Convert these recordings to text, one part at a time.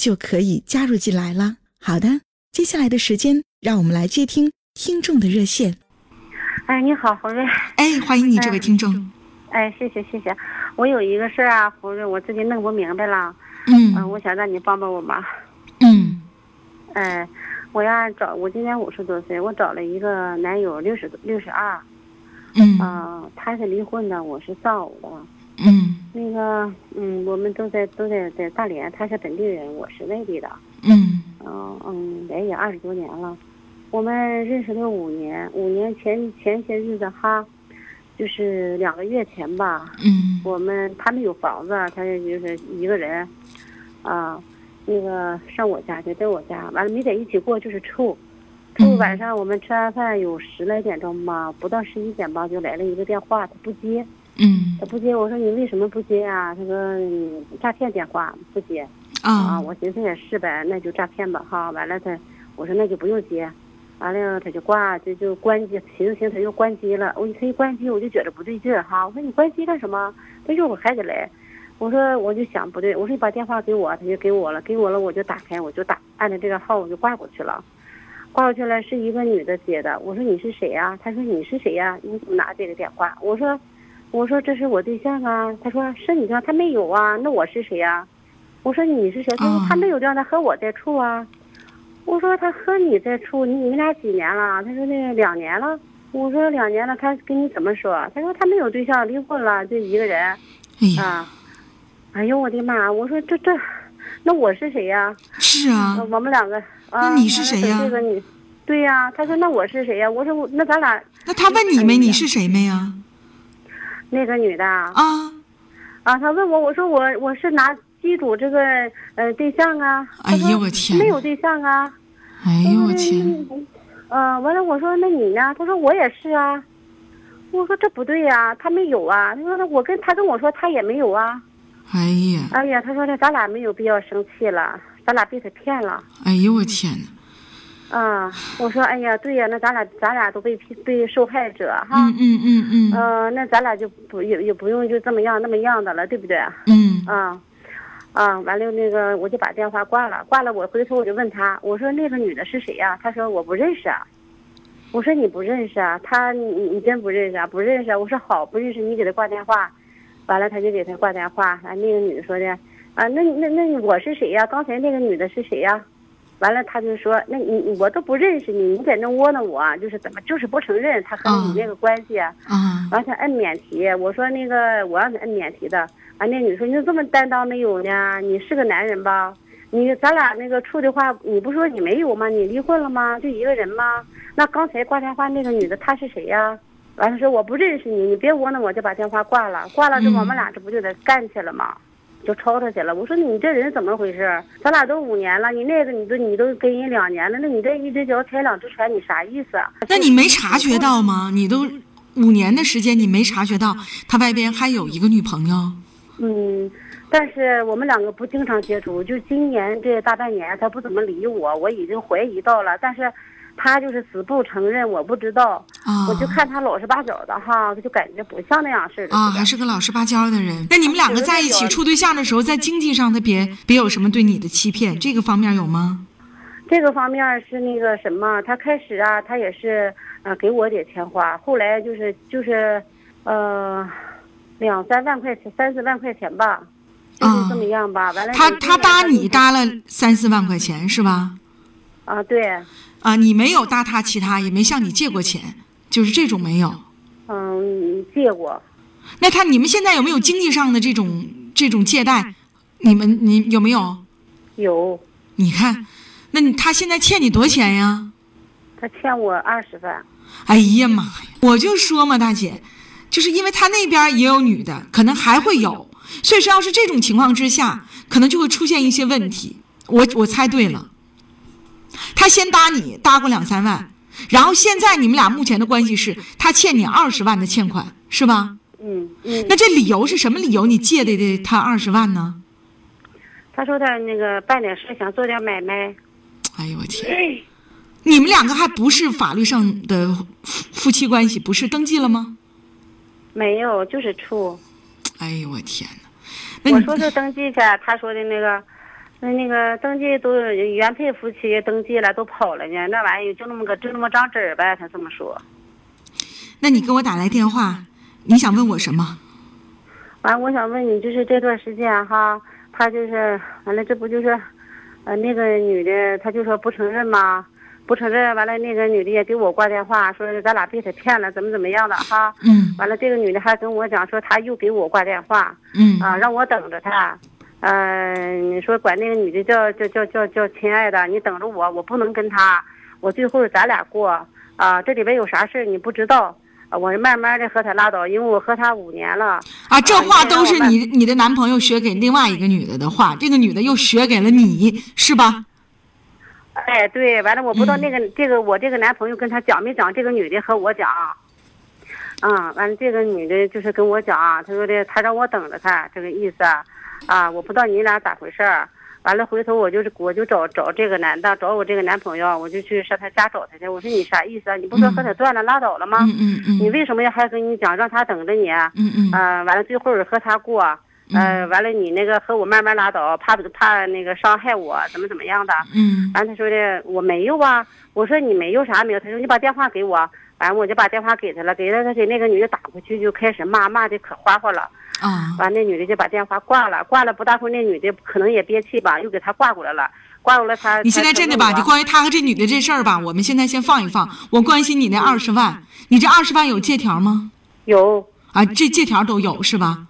就可以加入进来了。好的，接下来的时间，让我们来接听听众的热线。哎，你好，胡瑞。哎，欢迎你，这位听众。哎，谢谢谢谢。我有一个事儿啊，胡瑞，我自己弄不明白了。嗯。我想让你帮帮我忙。嗯。哎。我呀找我今年五十多岁，我找了一个男友六十六十二，嗯，啊，他是离婚的，我是丧偶的，嗯，那个嗯，我们都在都在在大连，他是本地人，我是外地的，嗯，嗯嗯，来也二十多年了，我们认识了五年，五年前前些日子哈，就是两个月前吧，嗯，我们他们有房子，他就是一个人，啊。那个上我家去，在我家完了没在一起过，就是处。处晚上我们吃完饭有十来点钟吧，不到十一点吧，就来了一个电话，他不接。嗯。他不接，我说你为什么不接啊？他说诈骗电话不接。啊。我寻思也是呗，那就诈骗吧哈。完了他，我说那就不用接。完了他就挂，就就关机，寻思寻思他又关机了。我他一关机我就觉得不对劲哈。我说你关机干什么？他一会儿还得来。我说我就想不对，我说你把电话给我，他就给我了，给我了我就打开，我就打按照这个号我就挂过去了，挂过去了是一个女的接的，我说你是谁呀？他说你是谁呀？你怎么拿这个电话？我说，我说这是我对象啊。他说是你对象，他没有啊，那我是谁呀？我说你是谁？他说他没有对象，他和我在处啊。我说他和你在处，你你们俩几年了？他说那两年了。我说两年了，他跟你怎么说？他说他没有对象，离婚了，就一个人，啊。哎呦我的妈！我说这这，那我是谁呀？是啊，我们两个啊。那你是谁呀？这个你，对呀。他说那我是谁呀？我说那咱俩。那他问你没？你是谁没呀？那个女的。啊。啊，她问我，我说我我是拿机主这个呃对象啊。哎呦我天！没有对象啊。哎呦我天！呃，完了，我说那你呢？她说我也是啊。我说这不对呀，她没有啊。她说那我跟她跟我说她也没有啊。哎呀！哎呀，她说的咱俩没有必要生气了，咱俩被她骗了。哎呦我天哪！啊，我说哎呀，对呀，那咱俩咱俩都被被受害者哈。嗯嗯嗯嗯。呃，那咱俩就不也也不用就这么样那么样的了，对不对？嗯。啊，啊，完了那个我就把电话挂了，挂了我回头我就问他，我说那个女的是谁呀？他说我不认识啊。我说你不认识啊？他你你真不认识啊？不认识啊。我说好，不认识你给他挂电话。完了，他就给他挂电话。啊，那个女的说的，啊，那那那我是谁呀？刚才那个女的是谁呀？完了，他就说，那你我都不认识你，你在那窝囊我，就是怎么就是不承认他和你那个关系啊？完了，他摁免提。我说那个我让你摁免提的。完，那女说你怎么这么担当没有呢？你是个男人吧？你咱俩那个处的话，你不说你没有吗？你离婚了吗？就一个人吗？那刚才挂电话那个女的她是谁呀？完了说我不认识你，你别窝囊，我就把电话挂了。挂了这我们俩这不就得干去了吗？就吵吵去了。我说你这人怎么回事？咱俩都五年了，你那个你都你都跟人两年了，那你这一只脚踩两只船，你啥意思？啊那你没察觉到吗？你都五年的时间，你没察觉到他外边还有一个女朋友？嗯，但是我们两个不经常接触，就今年这大半年他不怎么理我，我已经怀疑到了，但是。他就是死不承认，我不知道，我就看他老实巴交的哈，他就感觉不像那样似的。啊，还是个老实巴交的人。那你们两个在一起处对象的时候，在经济上他别别有什么对你的欺骗，这个方面有吗？这个方面是那个什么，他开始啊，他也是呃给我点钱花，后来就是就是，呃，两三万块钱，三四万块钱吧。就是这么样吧。完了，他他搭你搭搭了三四万块钱是吧？啊，对，啊，你没有搭他其他，也没向你借过钱，就是这种没有。嗯，借过，那他你们现在有没有经济上的这种这种借贷？你们你有没有？有，你看，那你他现在欠你多少钱呀？他欠我二十万。哎呀妈呀！我就说嘛，大姐，就是因为他那边也有女的，可能还会有，所以说要是这种情况之下，可能就会出现一些问题。我我猜对了，他先搭你搭过两三万，然后现在你们俩目前的关系是他欠你二十万的欠款，是吧？嗯嗯，那这理由是什么理由？你借的的他二十万呢？他说他那个办点事想做点买卖。哎呦我天！你们两个还不是法律上的夫夫妻关系，不是登记了吗？没有，就是处。哎呦我天哪！我说是登记去，他说的那个，那那个登记都原配夫妻登记了，都跑了呢。那玩意儿就那么个就那么张纸儿呗，他这么说。那你给我打来电话，你想问我什么？完，我想问你，就是这段时间哈，他就是完了，这不就是，呃，那个女的，他就说不承认吗？不承认，完了那个女的也给我挂电话，说咱俩被他骗了，怎么怎么样的哈。嗯完了，这个女的还跟我讲说，她又给我挂电话，嗯啊，让我等着她。嗯、你说管那个女的叫叫叫叫叫亲爱的，你等着我，我不能跟她，我最后咱俩过啊，这里边有啥事儿你不知道，啊我慢慢的和她拉倒，因为我和她五年了。啊，这话都是你你你的男朋友学给另外一个女的的话，这个女的又学给了你，是吧？哎，对，完了，我不知道嗯那个、这个我这个男朋友跟他讲没讲，这个女的和我讲，嗯，完了这个女的就是跟我讲，她说的，她让我等着她，这个意思，啊，我不知道你俩咋回事儿，完了回头我就是我就找找这个男的，找我这个男朋友，我就去上他家找他去，我说你啥意思啊？你不说和他断了拉倒了吗？嗯嗯嗯你为什么要还跟你讲让他等着你？啊？嗯嗯呃，完了最后和他过，呃，完了你那个和我慢慢拉倒，怕怕那个伤害我，怎么怎么样的？嗯完他说的我没有啊，我说你没有啥没有，他说你把电话给我，完了我就把电话给他了，给了他给那个女的打过去，就开始骂骂的可花花了，啊完那女的就把电话挂了，挂了不大会那女的可能也憋气吧，又给他挂过来了，挂过来他你现在真的吧？你关于他和这女的这事儿吧，我们现在先放一放。我关心你那二十万，你这二十万有借条吗？有啊，这借条都有是吧？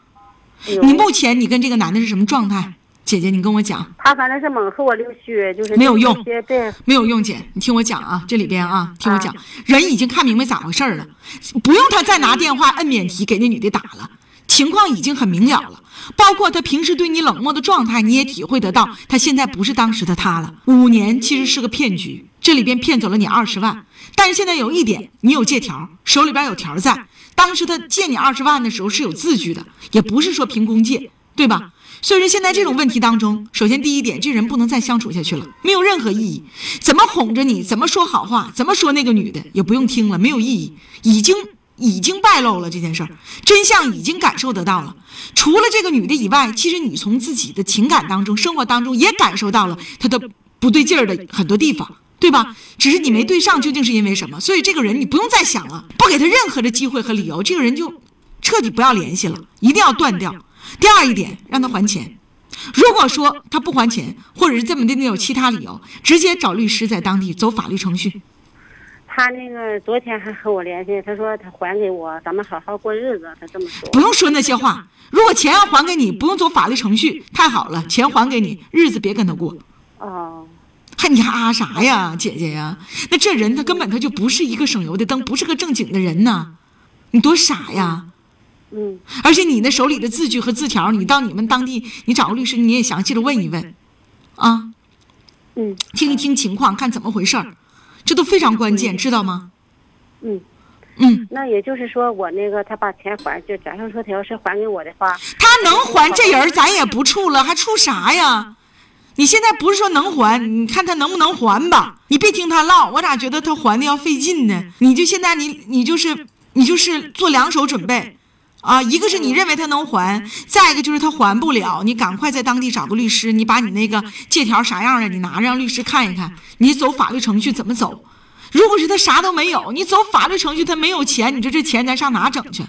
有，你目前你跟这个男的是什么状态？姐姐，你跟我讲，他反正是猛和我溜须，就是没有用对，没有用，姐，你听我讲啊，这里边啊，听我讲，人已经看明白咋回事了，不用他再拿电话摁免提给那女的打了，情况已经很明了了。包括他平时对你冷漠的状态，你也体会得到，他现在不是当时的他了。五年其实是个骗局，这里边骗走了你二十万，但是现在有一点，你有借条，手里边有条在。当时他借你二十万的时候是有字据的，也不是说凭空借，对吧？所以说现在这种问题当中，首先第一点，这人不能再相处下去了，没有任何意义。怎么哄着你，怎么说好话，怎么说那个女的也不用听了，没有意义，已经已经败露了这件事儿，真相已经感受得到了。除了这个女的以外，其实你从自己的情感当中、生活当中也感受到了她的不对劲儿的很多地方。对吧？只是你没对上，究竟是因为什么？所以这个人你不用再想了，不给他任何的机会和理由，这个人就彻底不要联系了，一定要断掉。第二一点，让他还钱。如果说他不还钱，或者是这么的有其他理由，直接找律师在当地走法律程序。他那个昨天还和我联系，他说他还给我，咱们好好过日子，他这么说。不用说那些话。如果钱要还给你，不用走法律程序，太好了，钱还给你，日子别跟他过。哦，还你还啊啥呀，姐姐呀？那这人他根本他就不是一个省油的灯，不是个正经的人呐，你多傻呀！嗯，而且你那手里的字据和字条，你到你们当地，你找个律师，你也详细的问一问，啊，嗯听一听情况，看怎么回事儿，这都非常关键，知道吗？嗯，嗯，那也就是说，我那个他把钱还，就假设说他要是还给我的话，他能还这人，咱也不处了，还处啥呀？你现在不是说能还，你看他能不能还吧？你别听他唠，我咋觉得他还的要费劲呢？你就现在你你就是你就是做两手准备，啊，一个是你认为他能还，再一个就是他还不了，你赶快在当地找个律师，你把你那个借条啥样的你拿着让律师看一看，你走法律程序怎么走？如果是他啥都没有，你走法律程序他没有钱，你说这钱咱上哪整去？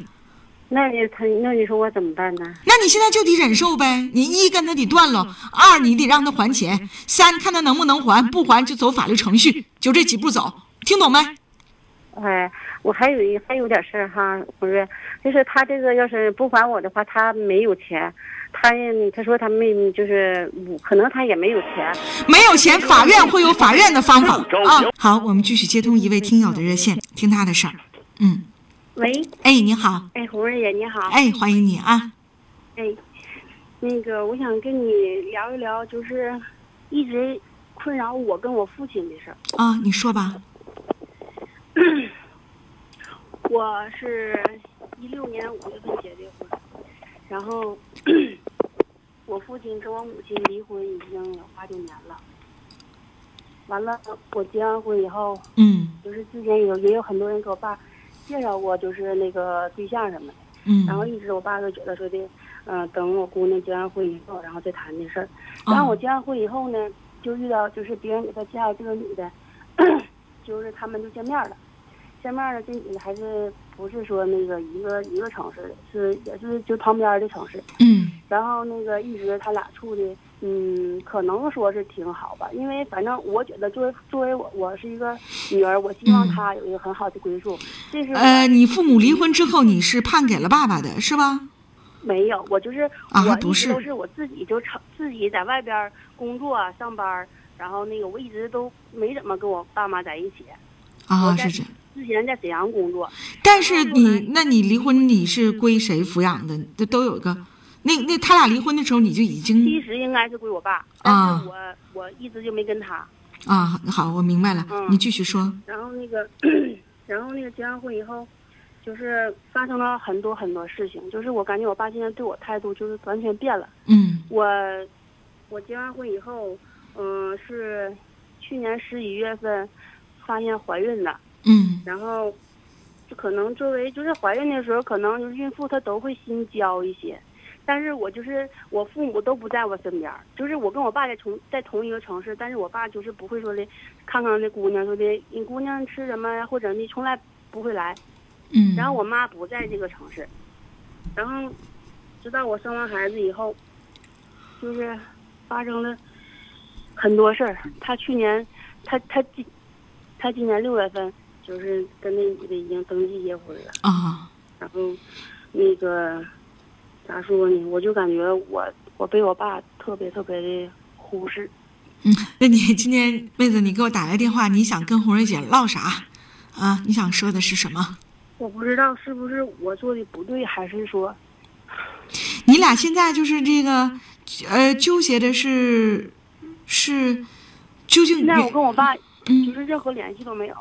那你他那你说我怎么办呢？那你现在就得忍受呗。你一跟他得断了，二你得让他还钱，三看他能不能还，不还就走法律程序，就这几步走，听懂没？哎，我还有一还有点事儿哈，红瑞，就是他这个要是不还我的话，他没有钱，他他说他没就是可能他也没有钱，没有钱，法院会有法院的方法啊。好，我们继续接通一位听友的热线，听他的事儿。嗯，喂，哎，你好，哎，红瑞姐你好，哎，欢迎你啊。哎，那个我想跟你聊一聊，就是一直困扰我跟我父亲的事儿。啊，你说吧。我是一六年五月份结的婚，然后我父亲跟我母亲离婚已经有八九年了。完了，我结完婚以后，嗯就是之前有也有很多人给我爸介绍过，就是那个对象什么的。嗯，然后一直我爸都觉得说的，嗯、等我姑娘结完婚以后，然后再谈这事儿。哦然后我结完婚以后呢，就遇到就是别人给他介绍这个女的，就是他们就见面了。见面的，这女的还是不是说那个一个一个城市的，是也是就旁边的城市。嗯然后那个一直他俩处的，嗯，可能说是挺好吧，因为反正我觉得作为作为我我是一个女儿，我希望嗯她有一个很好的归宿。这是呃，你父母离婚之后，你是判给了爸爸的是吧？没有，我就是啊我一不是直都是我自己就成自己在外边工作啊上班，然后那个我一直都没怎么跟我爸妈在一起。啊，是这。之前在沈阳工作，但是你，那你离婚你是归谁抚养的？这都有一个，那那他俩离婚的时候你就已经其实应该是归我爸，但是我我一直就没跟他。啊，好，我明白了，嗯你继续说。然后那个，然后那个结完婚以后，就是发生了很多很多事情，就是我感觉我爸现在对我态度就是完全变了。嗯我我结完婚以后，嗯、是去年十一月份发现怀孕的，嗯然后就可能作为就是怀孕的时候，可能就是孕妇她都会心焦一些。但是我就是我父母都不在我身边，就是我跟我爸在同在同一个城市，但是我爸就是不会说的看看那姑娘说的你姑娘吃什么呀，或者你从来不会来。嗯。然后我妈不在这个城市，然后直到我生完孩子以后，就是发生了很多事儿。他去年，他他今他今年六月份就是跟那女的已经登记结婚了，啊，然后那个咋说呢？我就感觉我我被我爸特别特别的忽视。嗯，那你今天妹子，你给我打来电话，你想跟红瑞姐唠啥？啊，你想说的是什么？我不知道是不是我做的不对，还是说你俩现在就是这个，呃，纠结的是，是究竟现在我跟我爸就嗯是任何联系都没有。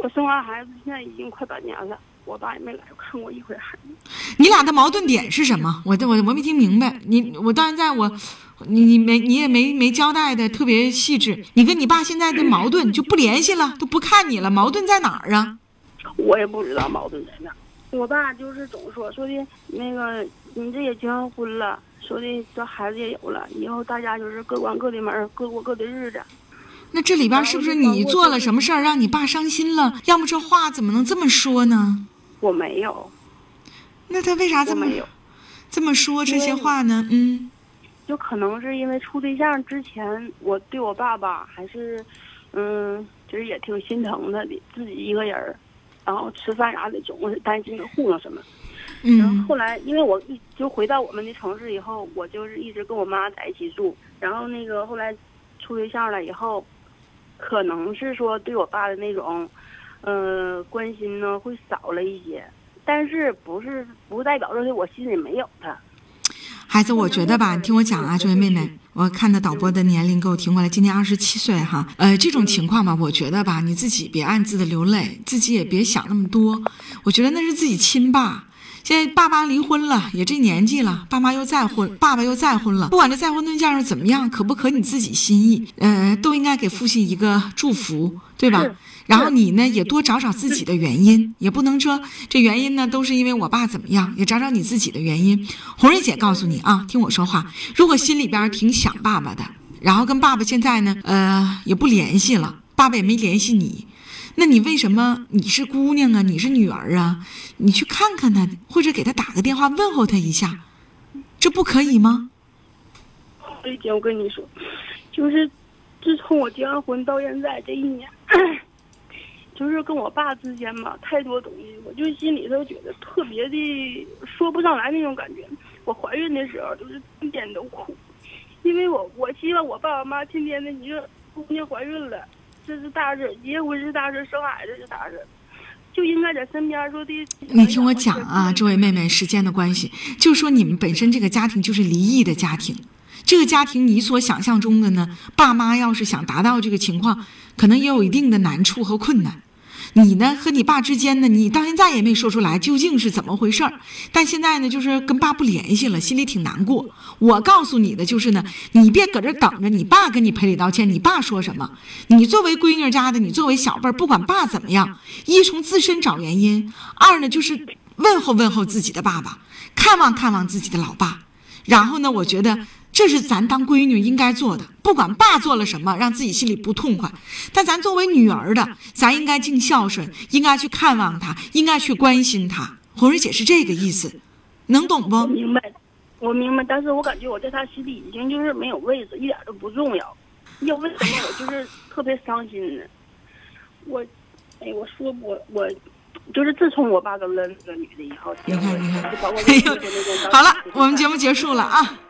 我生完孩子现在已经快半年了，我爸也没来看过一回孩子。你俩的矛盾点是什么？我我我没听明白。你我到现在我，你你没你也没没交代的特别细致。你跟你爸现在的矛盾就不联系了，都不看你了，矛盾在哪儿啊？我也不知道矛盾在哪。我爸就是总说说的那个，你这也结完婚了，说的这孩子也有了，以后大家就是各关各的门，各过各的日子。那这里边是不是你做了什么事儿让你爸伤心了？要么这话怎么能这么说呢？我没有，那他为啥这么有，这么说这些话呢？嗯就可能是因为处对象之前，我对我爸爸还是，嗯，就是也挺心疼他的，自己一个人儿，然后吃饭啥的总是担心他糊弄什么。然后嗯后来，因为我一就回到我们的城市以后，我就是一直跟我妈在一起住。然后那个后来处对象了以后，可能是说对我爸的那种，呃，关心呢会少了一些，但是不是不代表着我心里没有他。孩子，我觉得吧，你听我讲啊，这位妹妹，我看的导播的年龄给我听过来，今年二十七岁哈。呃，这种情况吧，我觉得吧，你自己别暗自的流泪，自己也别想那么多。我觉得那是自己亲爸。现在爸妈离婚了，也这年纪了，爸妈又再婚，爸爸又再婚了。不管这再婚对象是怎么样，可不可你自己心意，呃，都应该给父亲一个祝福，对吧？然后你呢，也多找找自己的原因，也不能说这原因呢都是因为我爸怎么样，也找找你自己的原因。红瑞姐告诉你啊，听我说话，如果心里边挺想爸爸的，然后跟爸爸现在呢，呃，也不联系了，爸爸也没联系你，那你为什么你是姑娘啊，你是女儿啊，你去看看她，或者给她打个电话问候她一下，这不可以吗？这一点我跟你说，就是自从我结完婚到现在这一年，就是跟我爸之间吧，太多东西，我就心里头觉得特别的说不上来那种感觉。我怀孕的时候就是天天都哭，因为我我希望我爸我妈天天的，你说姑娘怀孕了，这是大事，结婚是大事，生孩子是大事，就应该在身边说的。你听我讲啊，这位妹妹，时间的关系，就说你们本身这个家庭就是离异的家庭，这个家庭你所想象中的呢，爸妈要是想达到这个情况，可能也有一定的难处和困难。你呢和你爸之间呢，你到现在也没说出来究竟是怎么回事儿。但现在呢，就是跟爸不联系了，心里挺难过。我告诉你的就是呢，你别搁这等着，你爸跟你赔礼道歉。你爸说什么？你作为闺女家的，你作为小辈儿，不管爸怎么样，一从自身找原因，二呢就是问候问候自己的爸爸，看望看望自己的老爸。然后呢，我觉得。这是咱当闺女应该做的，不管爸做了什么，让自己心里不痛快，但咱作为女儿的，咱应该尽孝顺，应该去看望他，应该去关心他。红瑞姐是这个意思，能懂不？明白，我明白，但是我感觉我在他心里已经就是没有位置，一点都不重要。要为什么我就是特别伤心呢？我，哎，我说我我，就是自从我爸跟了那个女的以后，你看你看，哎呦，好了，我们节目结束了啊。